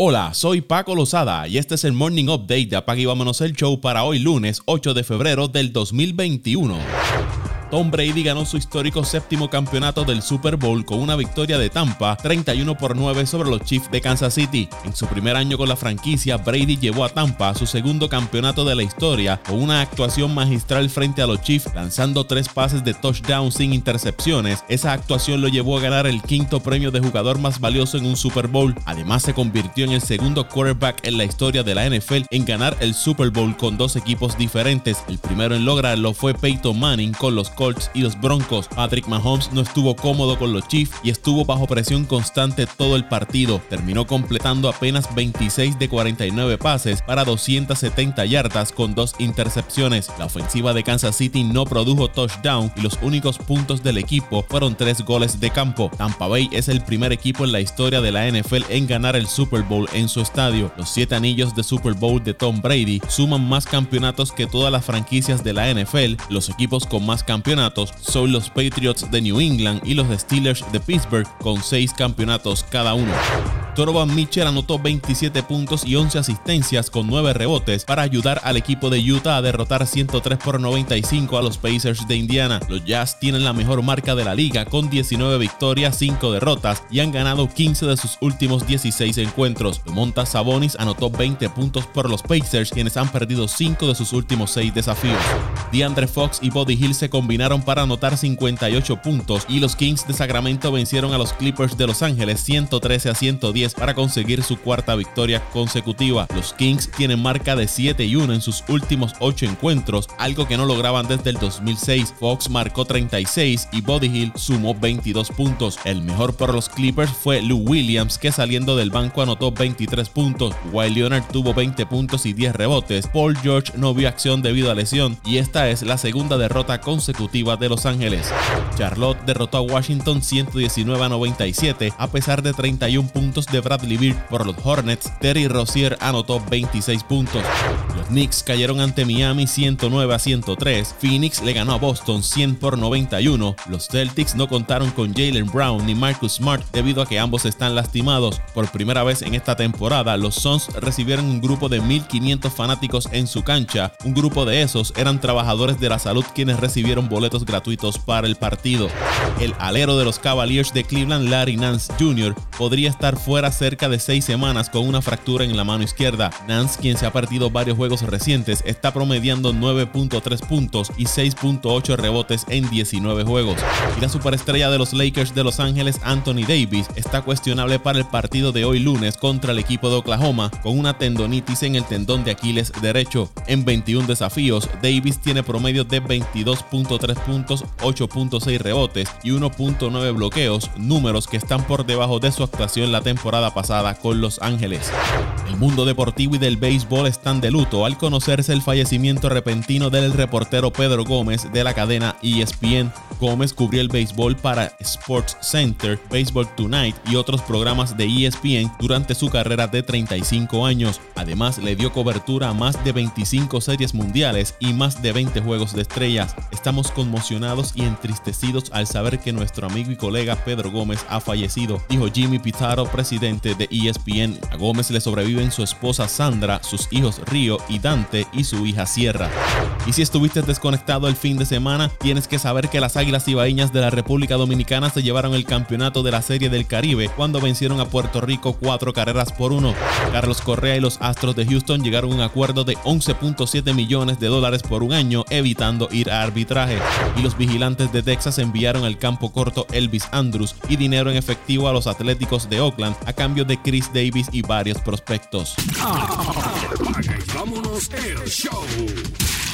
Hola, soy Paco Lozada y este es el Morning Update de Apague y Vámonos el Show para hoy lunes 8 de febrero del 2021. Tom Brady ganó su histórico séptimo campeonato del Super Bowl con una victoria de Tampa 31 por 9 sobre los Chiefs de Kansas City. En su primer año con la franquicia, Brady llevó a Tampa a su segundo campeonato de la historia con una actuación magistral frente a los Chiefs, lanzando tres pases de touchdown sin intercepciones. Esa actuación lo llevó a ganar el quinto premio de jugador más valioso en un Super Bowl. Además, se convirtió en el segundo quarterback en la historia de la NFL en ganar el Super Bowl con dos equipos diferentes. El primero en lograrlo fue Peyton Manning con los Colts y los Broncos. Patrick Mahomes no estuvo cómodo con los Chiefs y estuvo bajo presión constante todo el partido. Terminó completando apenas 26 de 49 pases para 270 yardas con dos intercepciones. La ofensiva de Kansas City no produjo touchdown y los únicos puntos del equipo fueron tres goles de campo. Tampa Bay es el primer equipo en la historia de la NFL en ganar el Super Bowl en su estadio. Los siete anillos de Super Bowl de Tom Brady suman más campeonatos que todas las franquicias de la NFL. Los equipos con más campeonatos son los Patriots de New England y los Steelers de Pittsburgh con 6 campeonatos cada uno. Donovan Mitchell anotó 27 puntos y 11 asistencias con 9 rebotes para ayudar al equipo de Utah a derrotar 103 por 95 a los Pacers de Indiana. Los Jazz tienen la mejor marca de la liga con 19 victorias, 5 derrotas y han ganado 15 de sus últimos 16 encuentros. Montas Sabonis anotó 20 puntos por los Pacers, quienes han perdido 5 de sus últimos 6 desafíos. DeAndre Fox y Body Hill se combinaron para anotar 58 puntos y los Kings de Sacramento vencieron a los Clippers de Los Ángeles 113 a 110 para conseguir su cuarta victoria consecutiva. Los Kings tienen marca de 7 y 1 en sus últimos 8 encuentros, algo que no lograban desde el 2006. Fox marcó 36 y Body Hill sumó 22 puntos. El mejor por los Clippers fue Lou Williams, que saliendo del banco anotó 23 puntos. While Leonard tuvo 20 puntos y 10 rebotes. Paul George no vio acción debido a lesión y esta es la segunda derrota consecutiva de Los Ángeles. Charlotte derrotó a Washington 119 a 97 a pesar de 31 puntos de Bradley Beard por los Hornets, Terry Rozier anotó 26 puntos. Knicks cayeron ante Miami 109 a 103. Phoenix le ganó a Boston 100 por 91. Los Celtics no contaron con Jalen Brown ni Marcus Smart debido a que ambos están lastimados. Por primera vez en esta temporada, los Suns recibieron un grupo de 1.500 fanáticos en su cancha. Un grupo de esos eran trabajadores de la salud quienes recibieron boletos gratuitos para el partido. El alero de los Cavaliers de Cleveland, Larry Nance Jr., podría estar fuera cerca de seis semanas con una fractura en la mano izquierda. Nance, quien se ha perdido varios juegos recientes, está promediando 9.3 puntos y 6.8 rebotes en 19 juegos. Y la superestrella de los Lakers de Los Ángeles, Anthony Davis, está cuestionable para el partido de hoy lunes contra el equipo de Oklahoma con una tendonitis en el tendón de Aquiles derecho. En 21 desafíos, Davis tiene promedio de 22.3 puntos, 8.6 rebotes y 1.9 bloqueos, números que están por debajo de su actuación la temporada pasada con Los Ángeles. El mundo deportivo y del béisbol están de luto al conocerse el fallecimiento repentino del reportero Pedro Gómez de la cadena ESPN. Gómez cubrió el béisbol para Sports Center, Baseball Tonight y otros programas de ESPN durante su carrera de 35 años. Además, le dio cobertura a más de 25 series mundiales y más de 20 juegos de estrellas. Estamos conmocionados y entristecidos al saber que nuestro amigo y colega Pedro Gómez ha fallecido, dijo Jimmy Pizarro, presidente de ESPN. A Gómez le sobreviven su esposa Sandra, sus hijos Río y Dante y su hija Sierra. Y si estuviste desconectado el fin de semana, tienes que saber que las Águilas Ibaeñas de la República Dominicana se llevaron el campeonato de la Serie del Caribe cuando vencieron a Puerto Rico cuatro carreras por uno. Carlos Correa y los Astros de Houston llegaron a un acuerdo de 11.7 millones de dólares por un año, evitando ir a arbitraje. Y los vigilantes de Texas enviaron al campo corto Elvis Andrews y dinero en efectivo a los Atléticos de Oakland a cambio de Chris Davis y varios prospectos. Vámonos el show.